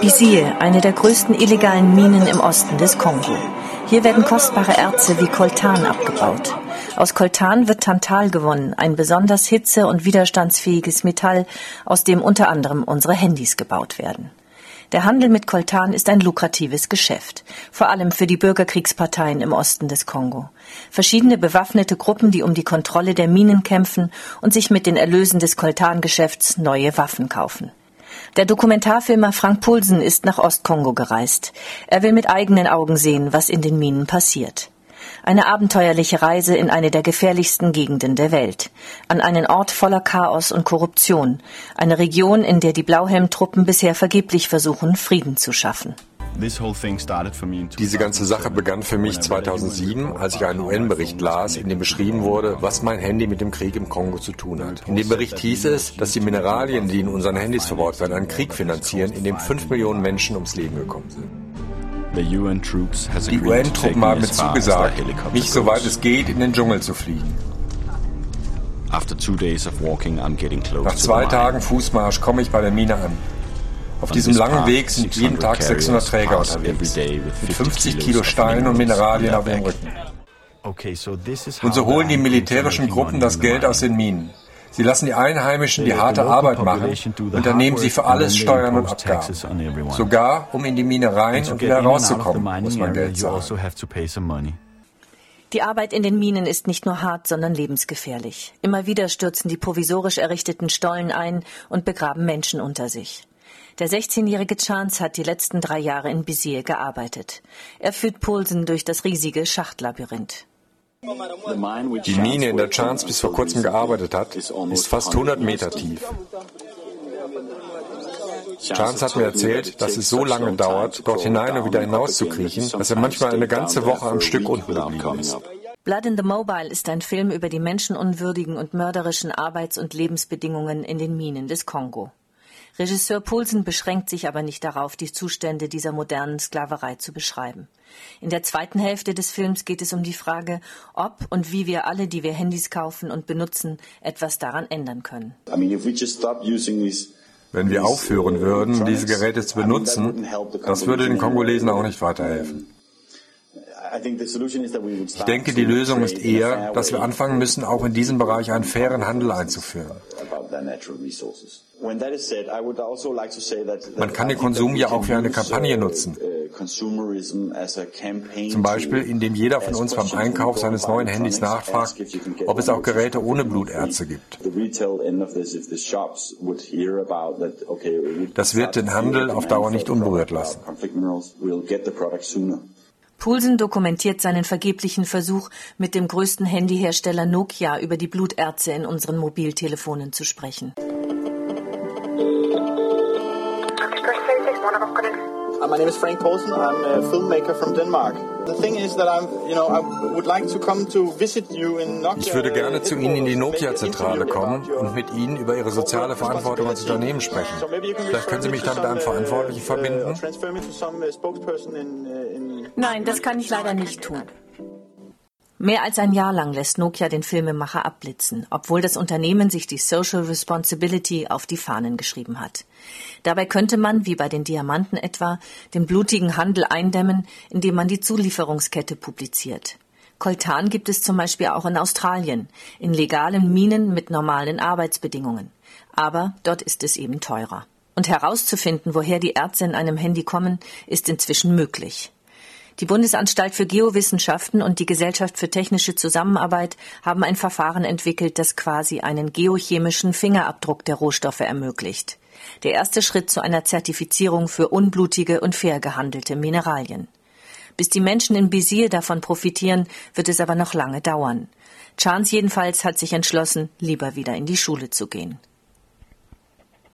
Bisie, eine der größten illegalen Minen im Osten des Kongo. Hier werden kostbare Erze wie Koltan abgebaut. Aus Koltan wird Tantal gewonnen, ein besonders hitze- und widerstandsfähiges Metall, aus dem unter anderem unsere Handys gebaut werden. Der Handel mit Koltan ist ein lukratives Geschäft, vor allem für die Bürgerkriegsparteien im Osten des Kongo. Verschiedene bewaffnete Gruppen, die um die Kontrolle der Minen kämpfen und sich mit den Erlösen des Koltangeschäfts neue Waffen kaufen. Der Dokumentarfilmer Frank Pulsen ist nach Ostkongo gereist. Er will mit eigenen Augen sehen, was in den Minen passiert. Eine abenteuerliche Reise in eine der gefährlichsten Gegenden der Welt. An einen Ort voller Chaos und Korruption. Eine Region, in der die Blauhelmtruppen bisher vergeblich versuchen, Frieden zu schaffen. Diese ganze Sache begann für mich 2007, als ich einen UN-Bericht las, in dem beschrieben wurde, was mein Handy mit dem Krieg im Kongo zu tun hat. In dem Bericht hieß es, dass die Mineralien, die in unseren Handys verbaut werden, einen Krieg finanzieren, in dem fünf Millionen Menschen ums Leben gekommen sind. Die UN-Truppen haben mir zugesagt, mich soweit es geht in den Dschungel zu fliegen. Nach zwei Tagen Fußmarsch komme ich bei der Mine an. Auf diesem langen Weg sind jeden Tag 600 Träger unterwegs, mit 50 Kilo Steinen und Mineralien auf dem Rücken. Und so holen die militärischen Gruppen das Geld aus den Minen. Sie lassen die Einheimischen die harte Arbeit machen und dann nehmen sie für alles Steuern und Abgaben. Sogar, um in die Mine rein und wieder rauszukommen, muss man Geld zahlen. Also die Arbeit in den Minen ist nicht nur hart, sondern lebensgefährlich. Immer wieder stürzen die provisorisch errichteten Stollen ein und begraben Menschen unter sich. Der 16-jährige Chance hat die letzten drei Jahre in Bizir gearbeitet. Er führt Pulsen durch das riesige Schachtlabyrinth. Die Mine, in der Chance bis vor kurzem gearbeitet hat, ist fast 100 Meter tief. Chance hat mir erzählt, dass es so lange dauert, dort hinein und wieder hinaus zu kriechen, dass er manchmal eine ganze Woche am Stück unten geblieben ist. Blood in the Mobile ist ein Film über die menschenunwürdigen und mörderischen Arbeits- und Lebensbedingungen in den Minen des Kongo. Regisseur Poulsen beschränkt sich aber nicht darauf, die Zustände dieser modernen Sklaverei zu beschreiben. In der zweiten Hälfte des Films geht es um die Frage, ob und wie wir alle, die wir Handys kaufen und benutzen, etwas daran ändern können. Wenn wir aufhören würden, diese Geräte zu benutzen, das würde den Kongolesen auch nicht weiterhelfen. Ich denke, die Lösung ist eher, dass wir anfangen müssen, auch in diesem Bereich einen fairen Handel einzuführen. Also Man kann den Konsum ja auch für eine Kampagne uh, nutzen. Zum Beispiel, indem jeder von uns beim Einkauf seines neuen Handys nachfragt, ob es auch Geräte ohne Blutärzte gibt. Das wird den Handel auf Dauer nicht unberührt lassen. Poulsen dokumentiert seinen vergeblichen Versuch, mit dem größten Handyhersteller Nokia über die Blutärzte in unseren Mobiltelefonen zu sprechen. Uh, my name is Frank Poulsen. I'm a filmmaker from Denmark. The thing is that I'm, you know, I would like to come to visit you in Nokia. Ich würde gerne zu Ihnen in die Nokia-Zentrale kommen und mit Ihnen über Ihre soziale Verantwortung als Unternehmen sprechen. Vielleicht können Sie mich dann mit einem Verantwortlichen verbinden? Nein, das kann ich leider nicht tun. Mehr als ein Jahr lang lässt Nokia den Filmemacher abblitzen, obwohl das Unternehmen sich die Social Responsibility auf die Fahnen geschrieben hat. Dabei könnte man, wie bei den Diamanten etwa, den blutigen Handel eindämmen, indem man die Zulieferungskette publiziert. Coltan gibt es zum Beispiel auch in Australien, in legalen Minen mit normalen Arbeitsbedingungen. Aber dort ist es eben teurer. Und herauszufinden, woher die Erze in einem Handy kommen, ist inzwischen möglich. Die Bundesanstalt für Geowissenschaften und die Gesellschaft für technische Zusammenarbeit haben ein Verfahren entwickelt, das quasi einen geochemischen Fingerabdruck der Rohstoffe ermöglicht. Der erste Schritt zu einer Zertifizierung für unblutige und fair gehandelte Mineralien. Bis die Menschen in Bizir davon profitieren, wird es aber noch lange dauern. Chance jedenfalls hat sich entschlossen, lieber wieder in die Schule zu gehen.